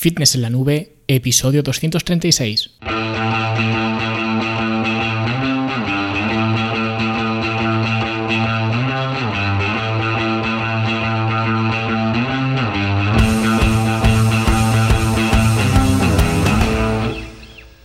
Fitness en la Nube, episodio 236.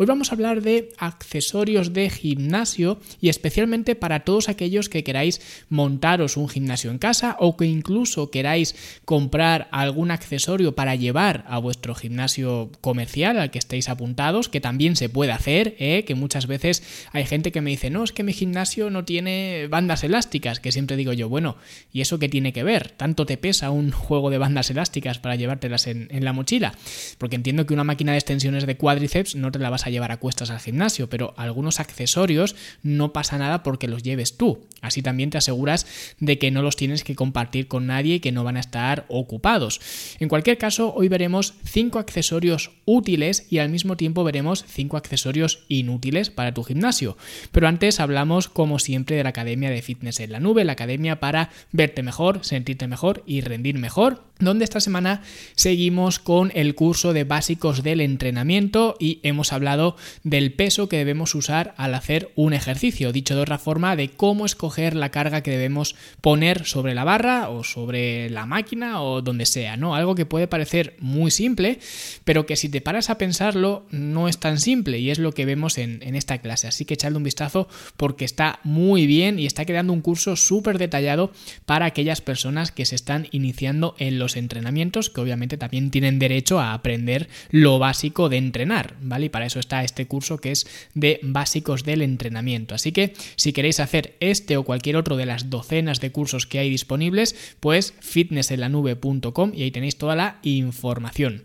Hoy vamos a hablar de accesorios de gimnasio y especialmente para todos aquellos que queráis montaros un gimnasio en casa o que incluso queráis comprar algún accesorio para llevar a vuestro gimnasio comercial al que estéis apuntados, que también se puede hacer, ¿eh? que muchas veces hay gente que me dice, no, es que mi gimnasio no tiene bandas elásticas, que siempre digo yo, bueno, ¿y eso qué tiene que ver? ¿Tanto te pesa un juego de bandas elásticas para llevártelas en, en la mochila? Porque entiendo que una máquina de extensiones de cuádriceps no te la vas a llevar a cuestas al gimnasio, pero algunos accesorios no pasa nada porque los lleves tú. Así también te aseguras de que no los tienes que compartir con nadie y que no van a estar ocupados. En cualquier caso, hoy veremos cinco accesorios útiles y al mismo tiempo veremos cinco accesorios inútiles para tu gimnasio. Pero antes hablamos, como siempre, de la Academia de Fitness en la Nube, la academia para verte mejor, sentirte mejor y rendir mejor donde esta semana seguimos con el curso de básicos del entrenamiento y hemos hablado del peso que debemos usar al hacer un ejercicio, dicho de otra forma, de cómo escoger la carga que debemos poner sobre la barra o sobre la máquina o donde sea, ¿no? Algo que puede parecer muy simple, pero que si te paras a pensarlo no es tan simple y es lo que vemos en, en esta clase. Así que echadle un vistazo porque está muy bien y está quedando un curso súper detallado para aquellas personas que se están iniciando en los entrenamientos que obviamente también tienen derecho a aprender lo básico de entrenar, ¿vale? Y para eso está este curso que es de básicos del entrenamiento. Así que si queréis hacer este o cualquier otro de las docenas de cursos que hay disponibles, pues fitnessenlanube.com y ahí tenéis toda la información.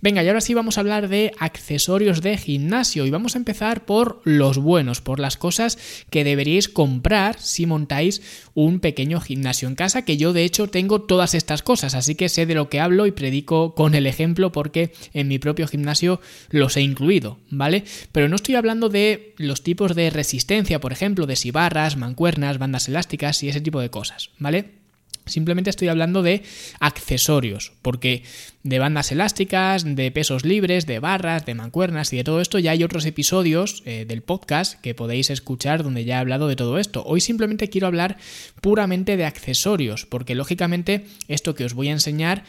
Venga, y ahora sí vamos a hablar de accesorios de gimnasio y vamos a empezar por los buenos, por las cosas que deberíais comprar si montáis un pequeño gimnasio en casa, que yo de hecho tengo todas estas cosas, así que sé de lo que hablo y predico con el ejemplo porque en mi propio gimnasio los he incluido, ¿vale? Pero no estoy hablando de los tipos de resistencia, por ejemplo, de si barras, mancuernas, bandas elásticas y ese tipo de cosas, ¿vale? Simplemente estoy hablando de accesorios, porque de bandas elásticas, de pesos libres, de barras, de mancuernas y de todo esto ya hay otros episodios eh, del podcast que podéis escuchar donde ya he hablado de todo esto. Hoy simplemente quiero hablar puramente de accesorios, porque lógicamente esto que os voy a enseñar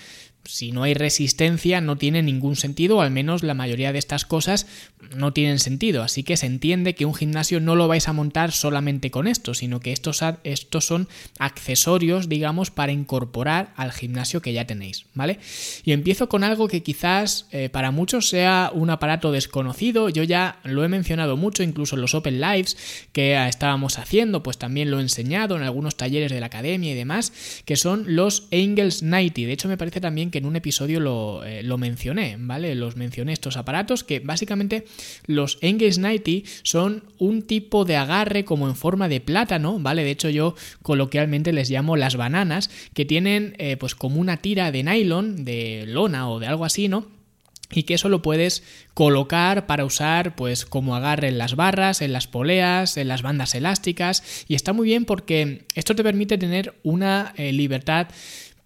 si no hay resistencia no tiene ningún sentido, o al menos la mayoría de estas cosas no tienen sentido. Así que se entiende que un gimnasio no lo vais a montar solamente con esto, sino que estos, estos son accesorios, digamos, para incorporar al gimnasio que ya tenéis, ¿vale? Y empiezo con algo que quizás eh, para muchos sea un aparato desconocido. Yo ya lo he mencionado mucho, incluso en los Open Lives que estábamos haciendo, pues también lo he enseñado en algunos talleres de la academia y demás, que son los Angels 90. De hecho, me parece también que en un episodio eh, lo, mencioné, ¿vale? Los mencioné estos aparatos que básicamente los Engage 90 son un tipo de agarre como en forma de plátano, ¿vale? De hecho yo coloquialmente les llamo las bananas, que tienen eh, pues como una tira de nylon, de lona o de algo así, ¿no? y que eso lo puedes colocar para usar pues como agarre en las barras, en las poleas, en las bandas elásticas y está muy bien porque esto te permite tener una eh, libertad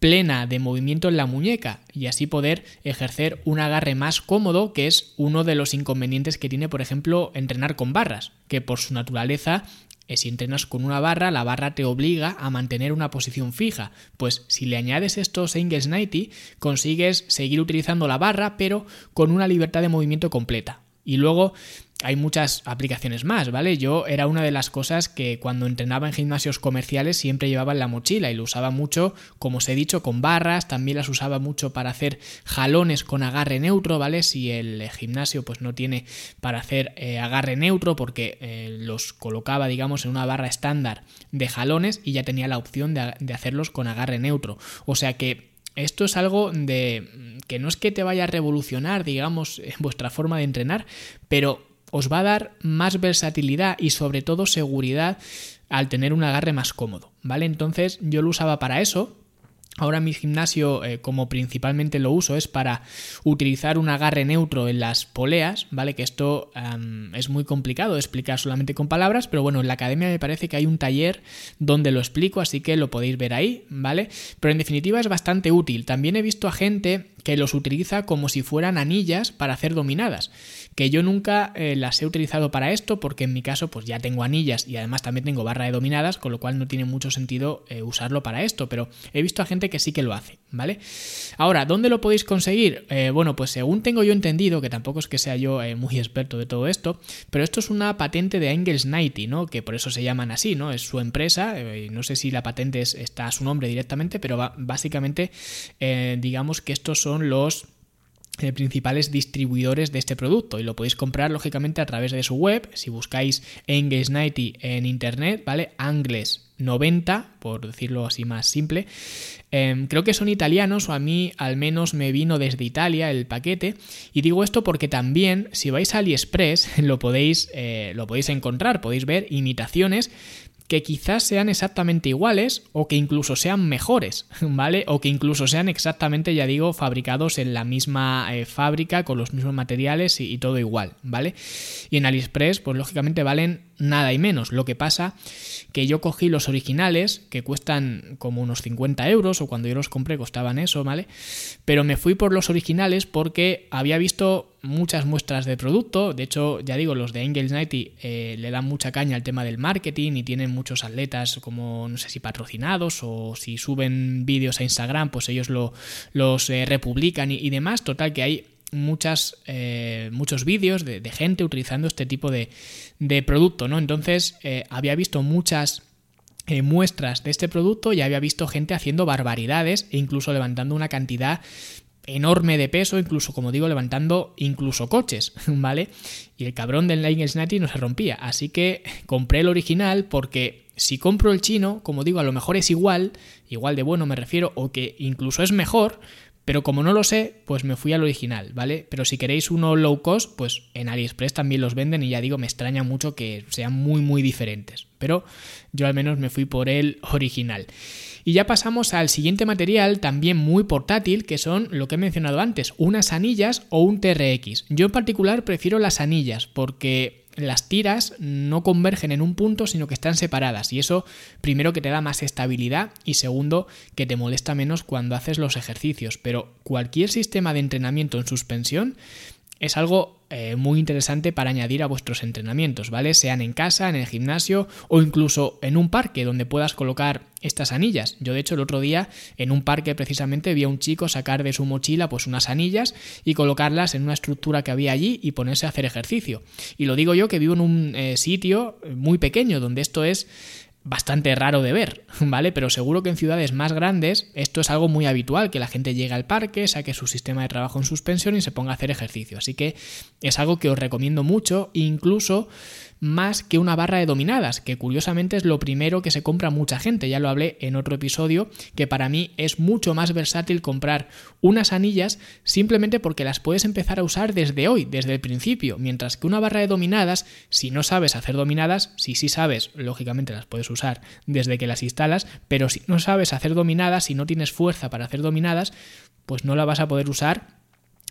plena de movimiento en la muñeca y así poder ejercer un agarre más cómodo, que es uno de los inconvenientes que tiene, por ejemplo, entrenar con barras, que por su naturaleza eh, si entrenas con una barra, la barra te obliga a mantener una posición fija. Pues si le añades estos Angles 90, consigues seguir utilizando la barra, pero con una libertad de movimiento completa. Y luego hay muchas aplicaciones más, ¿vale? Yo era una de las cosas que cuando entrenaba en gimnasios comerciales siempre llevaba en la mochila y lo usaba mucho, como os he dicho, con barras, también las usaba mucho para hacer jalones con agarre neutro, ¿vale? Si el gimnasio pues no tiene para hacer eh, agarre neutro porque eh, los colocaba, digamos, en una barra estándar de jalones y ya tenía la opción de, de hacerlos con agarre neutro. O sea que esto es algo de que no es que te vaya a revolucionar, digamos, en vuestra forma de entrenar, pero os va a dar más versatilidad y sobre todo seguridad al tener un agarre más cómodo, ¿vale? Entonces yo lo usaba para eso Ahora mi gimnasio, eh, como principalmente lo uso, es para utilizar un agarre neutro en las poleas, ¿vale? Que esto es muy complicado de explicar solamente con palabras, pero bueno, en la academia me parece que hay un taller donde lo explico, así que lo podéis ver ahí, ¿vale? Pero en definitiva es bastante útil. También he visto a gente que los utiliza como si fueran anillas para hacer dominadas, que yo nunca eh, las he utilizado para esto porque en mi caso pues ya tengo anillas y además también tengo barra de dominadas, con lo cual no tiene mucho sentido eh, usarlo para esto, pero he visto a gente que sí que lo hace, ¿vale? Ahora, ¿dónde lo podéis conseguir? Eh, bueno, pues según tengo yo entendido, que tampoco es que sea yo muy experto de todo esto, pero esto es una patente de Engels 90, ¿no? Que por eso se llaman así, ¿no? Es su empresa, no sé si la patente está a su nombre directamente, pero básicamente digamos que estos son son los eh, principales distribuidores de este producto y lo podéis comprar lógicamente a través de su web. Si buscáis Angles 90 en internet vale Angles 90 por decirlo así más simple. Em, creo que son italianos o a mí al menos me vino desde Italia el paquete. Y digo esto porque también si vais a AliExpress lo podéis eh, lo podéis encontrar podéis ver imitaciones que quizás sean exactamente iguales o que incluso sean mejores, ¿vale? O que incluso sean exactamente, ya digo, fabricados en la misma eh, fábrica, con los mismos materiales y, todo igual, ¿vale? Y en AliExpress, pues lógicamente valen nada y menos. Lo que pasa que yo cogí los originales, que cuestan como unos 50 euros, o cuando yo los compré costaban eso, ¿vale? Pero me fui por los originales porque había visto muchas muestras de producto. De hecho, ya digo, los de Angels 90 eh, le dan mucha caña al tema del marketing y tienen muchos atletas como, no sé si patrocinados o si suben vídeos a Instagram, pues ellos lo, los eh, republican y demás. Total, que hay muchas, eh, muchos vídeos de, gente utilizando este tipo de, de producto, ¿no? Entonces eh, había visto muchas eh, muestras de este producto y había visto gente haciendo barbaridades e incluso levantando una cantidad enorme de peso, incluso como digo, levantando incluso coches, ¿vale? Y el cabrón del Lightning Snatty no se rompía, así que compré el original porque si compro el chino, como digo, a lo mejor es igual, igual de bueno me refiero, o que incluso es mejor, pero como no lo sé, pues me fui al original, ¿vale? Pero si queréis uno low cost, pues en AliExpress también los venden y ya digo, me extraña mucho que sean muy muy diferentes. Pero yo al menos me fui por el original. Y ya pasamos al siguiente material, también muy portátil, que son lo que he mencionado antes, unas anillas o un TRX. Yo en particular prefiero las anillas porque las tiras no convergen en un punto, sino que están separadas. Y eso, primero, que te da más estabilidad y segundo, que te molesta menos cuando haces los ejercicios. Pero cualquier sistema de entrenamiento en suspensión es algo eh, muy interesante para añadir a vuestros entrenamientos, ¿vale? Sean en casa, en el gimnasio o incluso en un parque donde puedas colocar estas anillas. Yo de hecho el otro día en un parque precisamente vi a un chico sacar de su mochila pues unas anillas y colocarlas en una estructura que había allí y ponerse a hacer ejercicio. Y lo digo yo que vivo en un eh, sitio muy pequeño donde esto es bastante raro de ver, ¿vale? Pero seguro que en ciudades más grandes esto es algo muy habitual, que la gente llegue al parque, saque su sistema de trabajo en suspensión y se ponga a hacer ejercicio. Así que es algo que os recomiendo mucho, incluso más que una barra de dominadas, que curiosamente es lo primero que se compra mucha gente, ya lo hablé en otro episodio, que para mí es mucho más versátil comprar unas anillas simplemente porque las puedes empezar a usar desde hoy, desde el principio, mientras que una barra de dominadas, si no sabes hacer dominadas, si sí sabes, lógicamente las puedes usar desde que las instalas, pero si no sabes hacer dominadas, si no tienes fuerza para hacer dominadas, pues no la vas a poder usar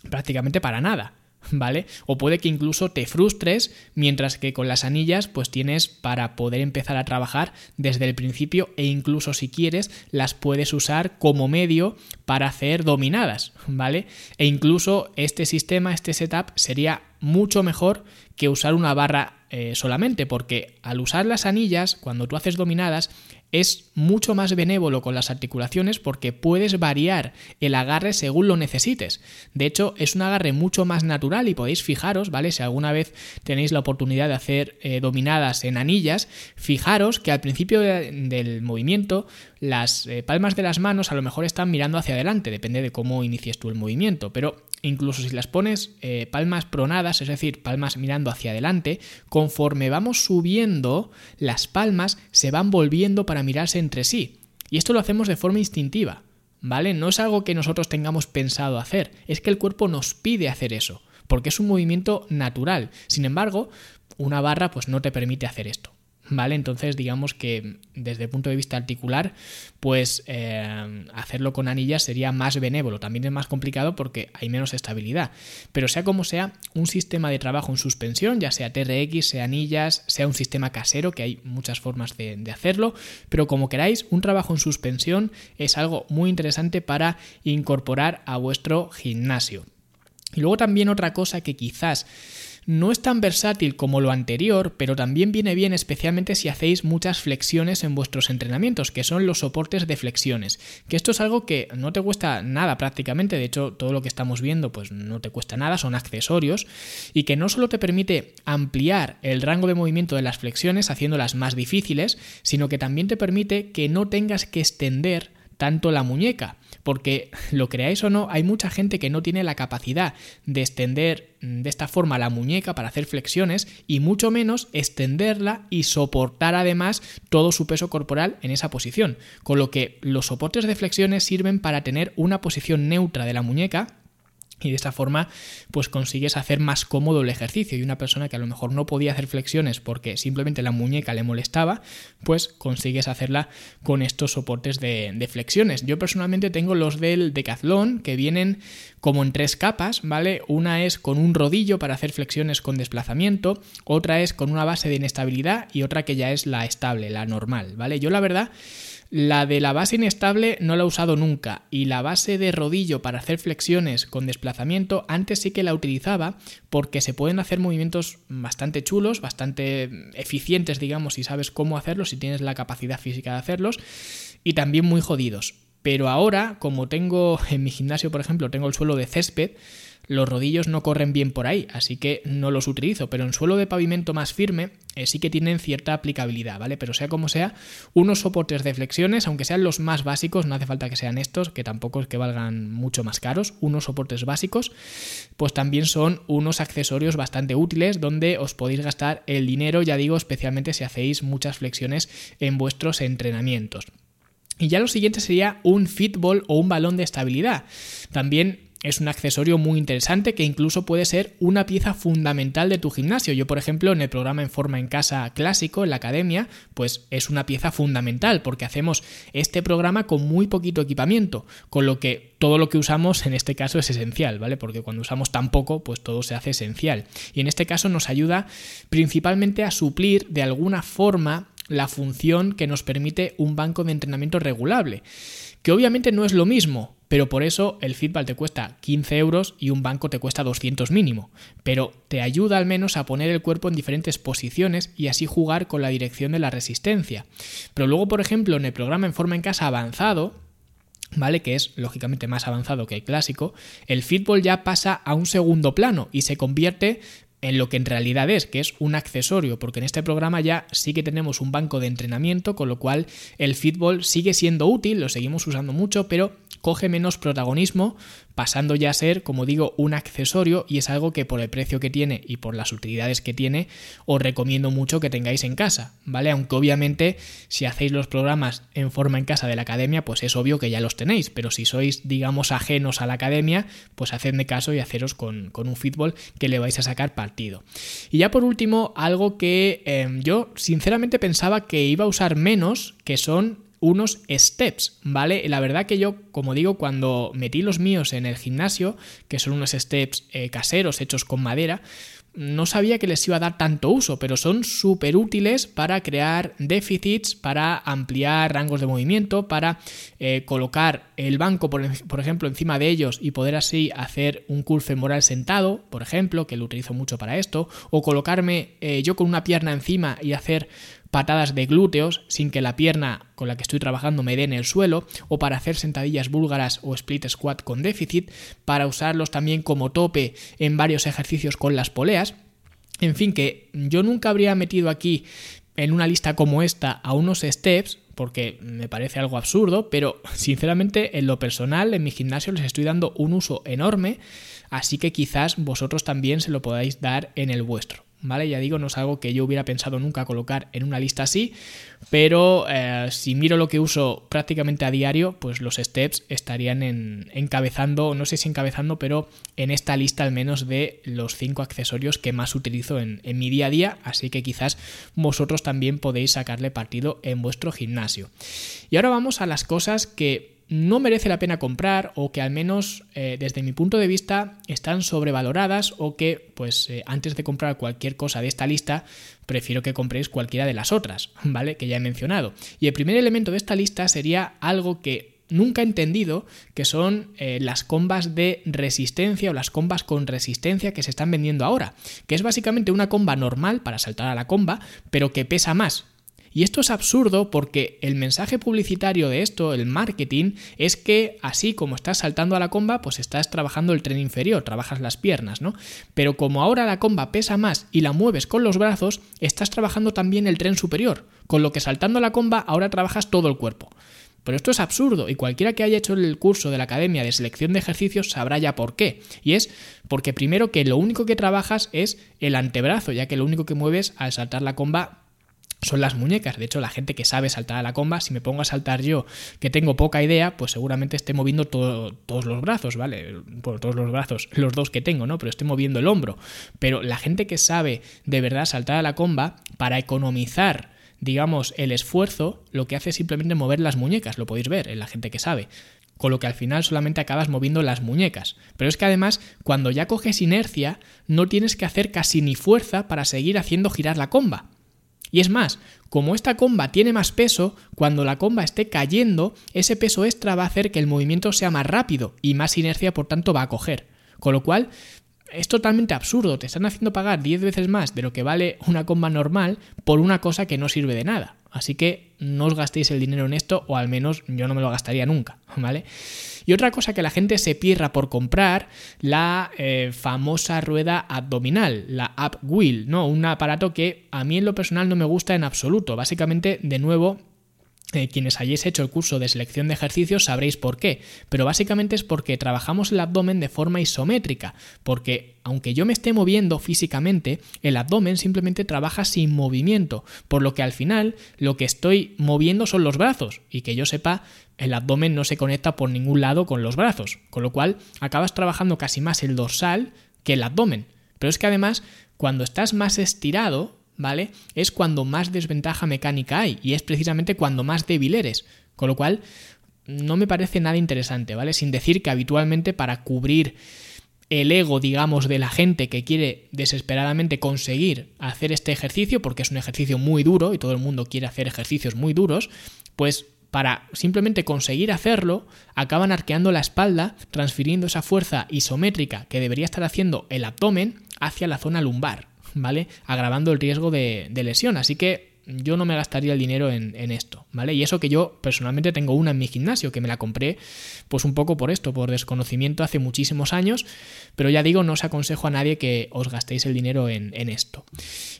prácticamente para nada. ¿Vale? O puede que incluso te frustres, mientras que con las anillas pues tienes para poder empezar a trabajar desde el principio e incluso si quieres las puedes usar como medio para hacer dominadas, ¿vale? E incluso este sistema, este setup sería mucho mejor que usar una barra eh, solamente, porque al usar las anillas, cuando tú haces dominadas, es mucho más benévolo con las articulaciones porque puedes variar el agarre según lo necesites. De hecho, es un agarre mucho más natural y podéis fijaros, ¿vale? Si alguna vez tenéis la oportunidad de hacer eh, dominadas en anillas, fijaros que al principio del movimiento las eh, palmas de las manos a lo mejor están mirando hacia adelante, depende de cómo inicies tú el movimiento, pero incluso si las pones eh, palmas pronadas, es decir, palmas mirando hacia adelante, conforme vamos subiendo, las palmas se van volviendo para mirarse entre sí. Y esto lo hacemos de forma instintiva, ¿vale? No es algo que nosotros tengamos pensado hacer, es que el cuerpo nos pide hacer eso, porque es un movimiento natural. Sin embargo, una barra pues no te permite hacer esto. ¿Vale? Entonces digamos que desde el punto de vista articular, pues eh, hacerlo con anillas sería más benévolo. También es más complicado porque hay menos estabilidad. Pero sea como sea, un sistema de trabajo en suspensión, ya sea TRX, sea anillas, sea un sistema casero, que hay muchas formas de, de hacerlo, pero como queráis, un trabajo en suspensión es algo muy interesante para incorporar a vuestro gimnasio. Y luego también otra cosa que quizás no es tan versátil como lo anterior, pero también viene bien especialmente si hacéis muchas flexiones en vuestros entrenamientos, que son los soportes de flexiones. Que esto es algo que no te cuesta nada prácticamente, de hecho todo lo que estamos viendo pues no te cuesta nada, son accesorios, y que no solo te permite ampliar el rango de movimiento de las flexiones haciéndolas más difíciles, sino que también te permite que no tengas que extender tanto la muñeca, porque lo creáis o no, hay mucha gente que no tiene la capacidad de extender de esta forma la muñeca para hacer flexiones y mucho menos extenderla y soportar además todo su peso corporal en esa posición, con lo que los soportes de flexiones sirven para tener una posición neutra de la muñeca y de esta forma pues consigues hacer más cómodo el ejercicio. Y una persona que a lo mejor no podía hacer flexiones porque simplemente la muñeca le molestaba pues consigues hacerla con estos soportes de, flexiones. Yo personalmente tengo los del decathlon que vienen como en tres capas vale una es con un rodillo para hacer flexiones con desplazamiento otra es con una base de inestabilidad y otra que ya es la estable la normal vale yo la verdad la de la base inestable no la he usado nunca y la base de rodillo para hacer flexiones con desplazamiento antes sí que la utilizaba porque se pueden hacer movimientos bastante chulos, bastante eficientes digamos si sabes cómo hacerlos, si tienes la capacidad física de hacerlos y también muy jodidos. Pero ahora, como tengo en mi gimnasio, por ejemplo, tengo el suelo de césped, los rodillos no corren bien por ahí, así que no los utilizo, pero en suelo de pavimento más firme eh, sí que tienen cierta aplicabilidad, ¿vale? Pero sea como sea, unos soportes de flexiones, aunque sean los más básicos, no hace falta que sean estos, que tampoco es que valgan mucho más caros, unos soportes básicos, pues también son unos accesorios bastante útiles donde os podéis gastar el dinero, ya digo, especialmente si hacéis muchas flexiones en vuestros entrenamientos. Y ya lo siguiente sería un fitball o un balón de estabilidad. También es un accesorio muy interesante que incluso puede ser una pieza fundamental de tu gimnasio. Yo, por ejemplo, en el programa En Forma en Casa clásico, en la academia, pues es una pieza fundamental porque hacemos este programa con muy poquito equipamiento, con lo que todo lo que usamos en este caso es esencial, ¿vale? Porque cuando usamos tan poco, pues todo se hace esencial. Y en este caso nos ayuda principalmente a suplir de alguna forma la función que nos permite un banco de entrenamiento regulable, que obviamente no es lo mismo, pero por eso el feedback te cuesta 15 euros y un banco te cuesta 200 mínimo, pero te ayuda al menos a poner el cuerpo en diferentes posiciones y así jugar con la dirección de la resistencia. Pero luego, por ejemplo, en el programa en forma en casa avanzado, ¿vale? Que es lógicamente más avanzado que el clásico, el fútbol ya pasa a un segundo plano y se convierte en lo que en realidad es, que es un accesorio, porque en este programa ya sí que tenemos un banco de entrenamiento, con lo cual el fútbol sigue siendo útil, lo seguimos usando mucho, pero coge menos protagonismo, pasando ya a ser, como digo, un accesorio y es algo que por el precio que tiene y por las utilidades que tiene, os recomiendo mucho que tengáis en casa, ¿vale? Aunque obviamente si hacéis los programas en forma en casa de la academia, pues es obvio que ya los tenéis, pero si sois, digamos, ajenos a la academia, pues hacedme caso y haceros con, un fútbol que le vais a sacar partido. Y ya por último, algo que em, yo sinceramente pensaba que iba a usar menos, que son unos steps, ¿vale? La verdad que yo, como digo, cuando metí los míos en el gimnasio, que son unos steps eh, caseros hechos con madera, no sabía que les iba a dar tanto uso, pero son súper útiles para crear déficits, para ampliar rangos de movimiento, para eh, colocar el banco, por, ejemplo, encima de ellos y poder así hacer un curl femoral sentado, por ejemplo, que lo utilizo mucho para esto, o colocarme eh, yo con una pierna encima y hacer patadas de glúteos sin que la pierna con la que estoy trabajando me dé en el suelo, o para hacer sentadillas búlgaras o split squat con déficit, para usarlos también como tope en varios ejercicios con las poleas. En fin, que yo nunca habría metido aquí en una lista como esta a unos steps, porque me parece algo absurdo, pero sinceramente en lo personal en mi gimnasio les estoy dando un uso enorme, así que quizás vosotros también se lo podáis dar en el vuestro. ¿Vale? Ya digo, no es algo que yo hubiera pensado nunca colocar en una lista así, pero eh, si miro lo que uso prácticamente a diario, pues los steps estarían en, encabezando, no sé si encabezando, pero en esta lista al menos de los cinco accesorios que más utilizo en mi día a día, así que quizás vosotros también podéis sacarle partido en vuestro gimnasio. Y ahora vamos a las cosas que no merece la pena comprar o que al menos eh, desde mi punto de vista están sobrevaloradas o que pues eh, antes de comprar cualquier cosa de esta lista prefiero que compréis cualquiera de las otras, ¿vale? Que ya he mencionado. Y el primer elemento de esta lista sería algo que nunca he entendido que son eh, las combas de resistencia o las combas con resistencia que se están vendiendo ahora, que es básicamente una comba normal para saltar a la comba, pero que pesa más. Y esto es absurdo porque el mensaje publicitario de esto, el marketing, es que así como estás saltando a la comba, pues estás trabajando el tren inferior, trabajas las piernas, ¿no? Pero como ahora la comba pesa más y la mueves con los brazos, estás trabajando también el tren superior, con lo que saltando a la comba ahora trabajas todo el cuerpo. Pero esto es absurdo y cualquiera que haya hecho el curso de la Academia de Selección de Ejercicios sabrá ya por qué. Y es porque primero que lo único que trabajas es el antebrazo, ya que lo único que mueves al saltar la comba son las muñecas. De hecho, la gente que sabe saltar a la comba, si me pongo a saltar yo, que tengo poca idea, pues seguramente esté moviendo todos los brazos, ¿vale? Por todos los brazos, los dos que tengo, ¿no? Pero estoy moviendo el hombro. Pero la gente que sabe de verdad saltar a la comba, para economizar digamos, el esfuerzo, lo que hace es simplemente mover las muñecas, lo podéis ver en la gente que sabe con lo que al final solamente acabas moviendo las muñecas. Pero es que además, cuando ya coges inercia, no tienes que hacer casi ni fuerza para seguir haciendo girar la comba. Y es más, como esta comba tiene más peso, cuando la comba esté cayendo, ese peso extra va a hacer que el movimiento sea más rápido y más inercia por tanto va a coger. Con lo cual, es totalmente absurdo, te están haciendo pagar 10 veces más de lo que vale una comba normal por una cosa que no sirve de nada. Así que no os gastéis el dinero en esto, o al menos yo no me lo gastaría nunca, ¿vale? Y otra cosa que la gente se pierra por comprar, la eh, famosa rueda abdominal, la Up Wheel, ¿no? Un aparato que a mí en lo personal no me gusta en absoluto. Básicamente, de nuevo, eh, quienes hayáis hecho el curso de selección de ejercicios sabréis por qué, pero básicamente es porque trabajamos el abdomen de forma isométrica, porque aunque yo me esté moviendo físicamente, el abdomen simplemente trabaja sin movimiento, por lo que al final lo que estoy moviendo son los brazos, y que yo sepa, el abdomen no se conecta por ningún lado con los brazos, con lo cual acabas trabajando casi más el dorsal que el abdomen. Pero es que además, cuando estás más estirado, ¿vale? Es cuando más desventaja mecánica hay y es precisamente cuando más débil eres. Con lo cual, no me parece nada interesante, ¿vale? Sin decir que habitualmente para cubrir el ego, digamos, de la gente que quiere desesperadamente conseguir hacer este ejercicio, porque es un ejercicio muy duro y todo el mundo quiere hacer ejercicios muy duros, pues para simplemente conseguir hacerlo, acaban arqueando la espalda, transfiriendo esa fuerza isométrica que debería estar haciendo el abdomen hacia la zona lumbar. ¿Vale? Agravando el riesgo de, lesión. Así que yo no me gastaría el dinero en, esto, ¿vale? Y eso que yo personalmente tengo una en mi gimnasio, que me la compré pues un poco por esto, por desconocimiento hace muchísimos años, pero ya digo, no os aconsejo a nadie que os gastéis el dinero en, en esto.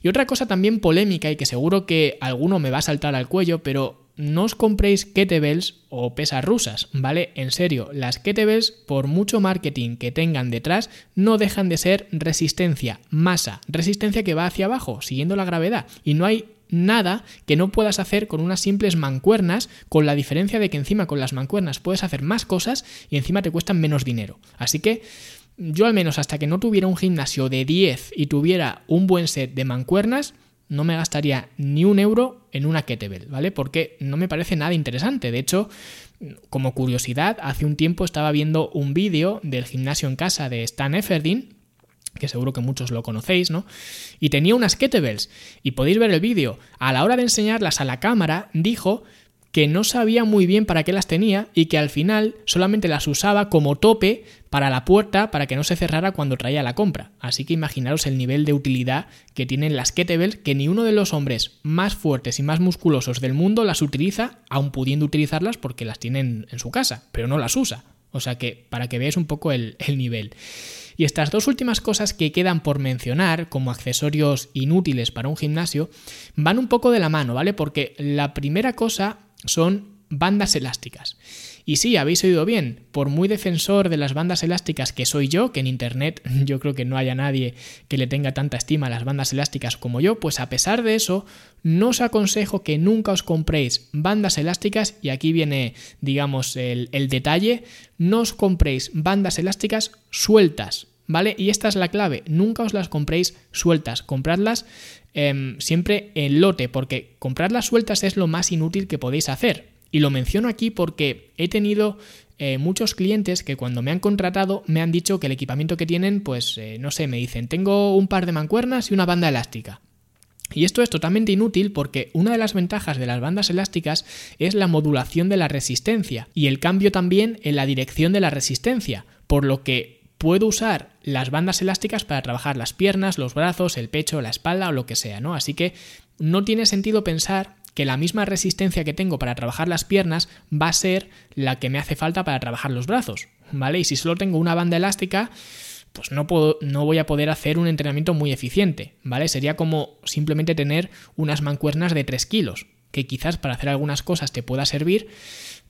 Y otra cosa también polémica y que seguro que alguno me va a saltar al cuello, pero no os compréis kettlebells o pesas rusas, ¿vale? En serio, las kettlebells, por mucho marketing que tengan detrás, no dejan de ser resistencia, masa, resistencia que va hacia abajo, siguiendo la gravedad. Y no hay nada que no puedas hacer con unas simples mancuernas, con la diferencia de que encima con las mancuernas puedes hacer más cosas y encima te cuestan menos dinero. Así que yo al menos hasta que no tuviera un gimnasio de 10 y tuviera un buen set de mancuernas, no me gastaría ni un euro en una kettlebell, ¿vale? Porque no me parece nada interesante. De hecho, como curiosidad, hace un tiempo estaba viendo un vídeo del gimnasio en casa de Stan Efferdin, que seguro que muchos lo conocéis, ¿no? Y tenía unas kettlebells, y podéis ver el vídeo. A la hora de enseñarlas a la cámara, dijo que no sabía muy bien para qué las tenía y que al final solamente las usaba como tope para la puerta para que no se cerrara cuando traía la compra. Así que imaginaros el nivel de utilidad que tienen las kettlebells que ni uno de los hombres más fuertes y más musculosos del mundo las utiliza, aun pudiendo utilizarlas porque las tienen en su casa, pero no las usa. O sea que para que veáis un poco el, el nivel. Y estas dos últimas cosas que quedan por mencionar como accesorios inútiles para un gimnasio van un poco de la mano, ¿vale? Porque la primera cosa son bandas elásticas. Y sí, habéis oído bien, por muy defensor de las bandas elásticas que soy yo, que en Internet yo creo que no haya nadie que le tenga tanta estima a las bandas elásticas como yo, pues a pesar de eso, no os aconsejo que nunca os compréis bandas elásticas, y aquí viene, digamos, el, detalle, no os compréis bandas elásticas sueltas, ¿vale? Y esta es la clave, nunca os las compréis sueltas, compradlas em, siempre en lote, porque comprarlas sueltas es lo más inútil que podéis hacer. Y lo menciono aquí porque he tenido eh, muchos clientes que cuando me han contratado me han dicho que el equipamiento que tienen, pues eh, no sé, me dicen, tengo un par de mancuernas y una banda elástica. Y esto es totalmente inútil porque una de las ventajas de las bandas elásticas es la modulación de la resistencia y el cambio también en la dirección de la resistencia, por lo que puedo usar las bandas elásticas para trabajar las piernas, los brazos, el pecho, la espalda o lo que sea, ¿no? Así que no tiene sentido pensar que la misma resistencia que tengo para trabajar las piernas va a ser la que me hace falta para trabajar los brazos, ¿vale? Y si solo tengo una banda elástica, pues no, puedo, no voy a poder hacer un entrenamiento muy eficiente, ¿vale? Sería como simplemente tener unas mancuernas de 3 kilos, que quizás para hacer algunas cosas te pueda servir,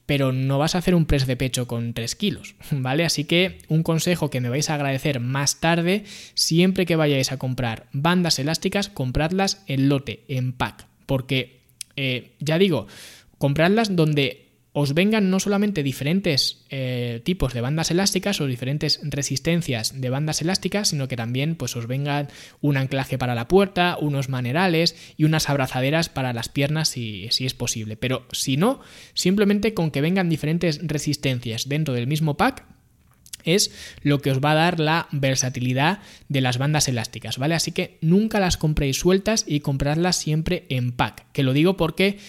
pero no vas a hacer un press de pecho con 3 kilos, ¿vale? Así que un consejo que me vais a agradecer más tarde, siempre que vayáis a comprar bandas elásticas, compradlas en lote, en pack, porque eh, ya digo, compradlas donde os vengan no solamente diferentes eh, tipos de bandas elásticas o diferentes resistencias de bandas elásticas, sino que también pues, os vengan un anclaje para la puerta, unos manerales y unas abrazaderas para las piernas si, si es posible. Pero si no, simplemente con que vengan diferentes resistencias dentro del mismo pack, es lo que os va a dar la versatilidad de las bandas elásticas, ¿vale? Así que nunca las compréis sueltas y compradlas siempre en pack, que lo digo porque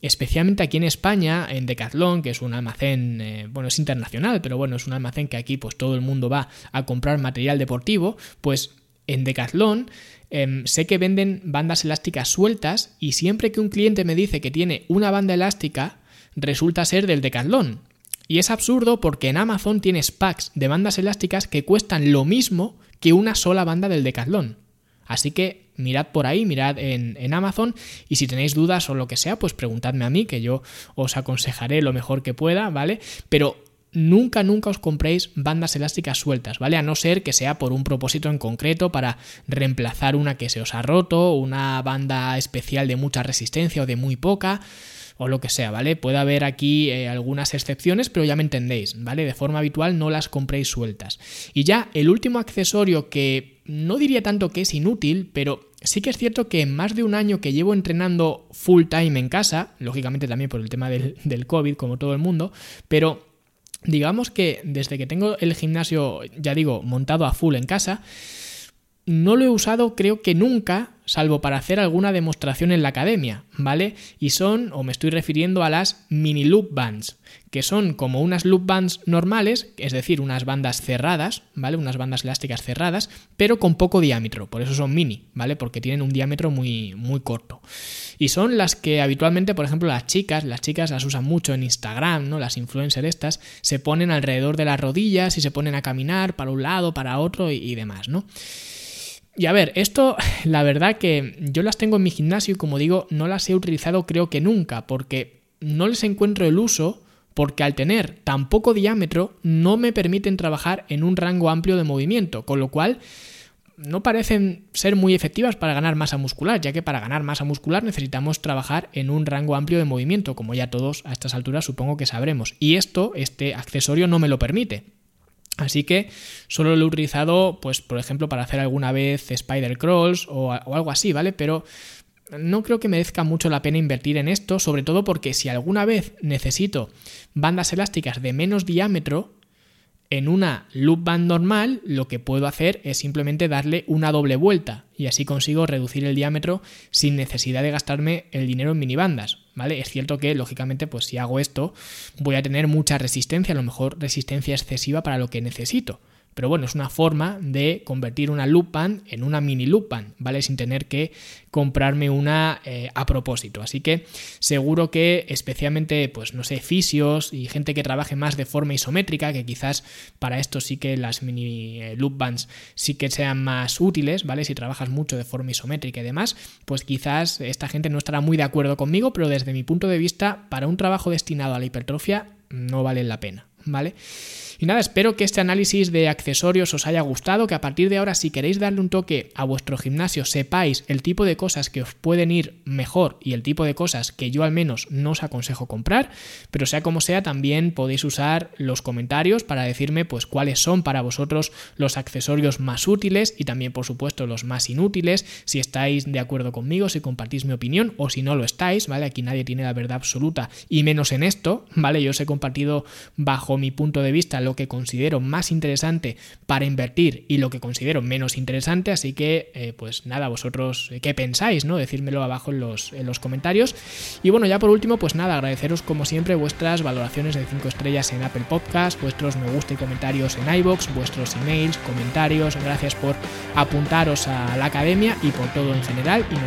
especialmente aquí en España, en Decathlon, que es un almacén, eh, bueno, es internacional, pero bueno, es un almacén que aquí pues todo el mundo va a comprar material deportivo, pues en Decathlon em, sé que venden bandas elásticas sueltas y siempre que un cliente me dice que tiene una banda elástica, resulta ser del Decathlon. Y es absurdo porque en Amazon tienes packs de bandas elásticas que cuestan lo mismo que una sola banda del Decathlon. Así que mirad por ahí, mirad en, Amazon y si tenéis dudas o lo que sea, pues preguntadme a mí que yo os aconsejaré lo mejor que pueda, ¿vale? Pero nunca, nunca os compréis bandas elásticas sueltas, ¿vale? A no ser que sea por un propósito en concreto para reemplazar una que se os ha roto, una banda especial de mucha resistencia o de muy poca o lo que sea, ¿vale? Puede haber aquí eh, algunas excepciones, pero ya me entendéis, ¿vale? De forma habitual no las compréis sueltas. Y ya el último accesorio que no diría tanto que es inútil, pero sí que es cierto que en más de un año que llevo entrenando full time en casa, lógicamente también por el tema del, del COVID, como todo el mundo, pero digamos que desde que tengo el gimnasio, ya digo, montado a full en casa, no lo he usado creo que nunca, salvo para hacer alguna demostración en la academia, ¿vale? Y son, o me estoy refiriendo a las mini loop bands, que son como unas loop bands normales, es decir, unas bandas cerradas, ¿vale? Unas bandas elásticas cerradas, pero con poco diámetro, por eso son mini, ¿vale? Porque tienen un diámetro muy, muy corto. Y son las que habitualmente, por ejemplo, las chicas, las chicas las usan mucho en Instagram, ¿no? Las influencers estas, se ponen alrededor de las rodillas y se ponen a caminar para un lado, para otro y, y demás, ¿no? Y a ver, esto la verdad que yo las tengo en mi gimnasio y como digo, no las he utilizado creo que nunca, porque no les encuentro el uso, porque al tener tan poco diámetro no me permiten trabajar en un rango amplio de movimiento, con lo cual no parecen ser muy efectivas para ganar masa muscular, ya que para ganar masa muscular necesitamos trabajar en un rango amplio de movimiento, como ya todos a estas alturas supongo que sabremos. Y esto, este accesorio no me lo permite. Así que solo lo he utilizado, pues, por ejemplo, para hacer alguna vez spider crawls o, o, algo así, ¿vale? Pero no creo que merezca mucho la pena invertir en esto, sobre todo porque si alguna vez necesito bandas elásticas de menos diámetro, en una loop band normal lo que puedo hacer es simplemente darle una doble vuelta y así consigo reducir el diámetro sin necesidad de gastarme el dinero en minibandas, ¿vale? Es cierto que lógicamente pues si hago esto voy a tener mucha resistencia, a lo mejor resistencia excesiva para lo que necesito, pero bueno, es una forma de convertir una loop band en una mini loop band, ¿vale? Sin tener que comprarme una eh, a propósito. Así que seguro que especialmente, pues no sé, fisios y gente que trabaje más de forma isométrica, que quizás para esto sí que las mini eh, loop bands sí que sean más útiles, ¿vale? Si trabajas mucho de forma isométrica y demás, pues quizás esta gente no estará muy de acuerdo conmigo, pero desde mi punto de vista, para un trabajo destinado a la hipertrofia, no vale la pena, ¿vale? Y nada, espero que este análisis de accesorios os haya gustado, que a partir de ahora si queréis darle un toque a vuestro gimnasio sepáis el tipo de cosas que os pueden ir mejor y el tipo de cosas que yo al menos no os aconsejo comprar, pero sea como sea también podéis usar los comentarios para decirme pues cuáles son para vosotros los accesorios más útiles y también por supuesto los más inútiles, si estáis de acuerdo conmigo, si compartís mi opinión o si no lo estáis, ¿vale? Aquí nadie tiene la verdad absoluta y menos en esto, ¿vale? Yo os he compartido bajo mi punto de vista lo que considero más interesante para invertir y lo que considero menos interesante. Así que, eh, pues nada, vosotros, eh, ¿qué pensáis? ¿no? Decírmelo abajo en los, en los comentarios. Y bueno, ya por último, pues nada, agradeceros como siempre vuestras valoraciones de 5 estrellas en Apple Podcast, vuestros me gusta y comentarios en iBox, vuestros emails, comentarios. Gracias por apuntaros a la academia y por todo en general. Y nos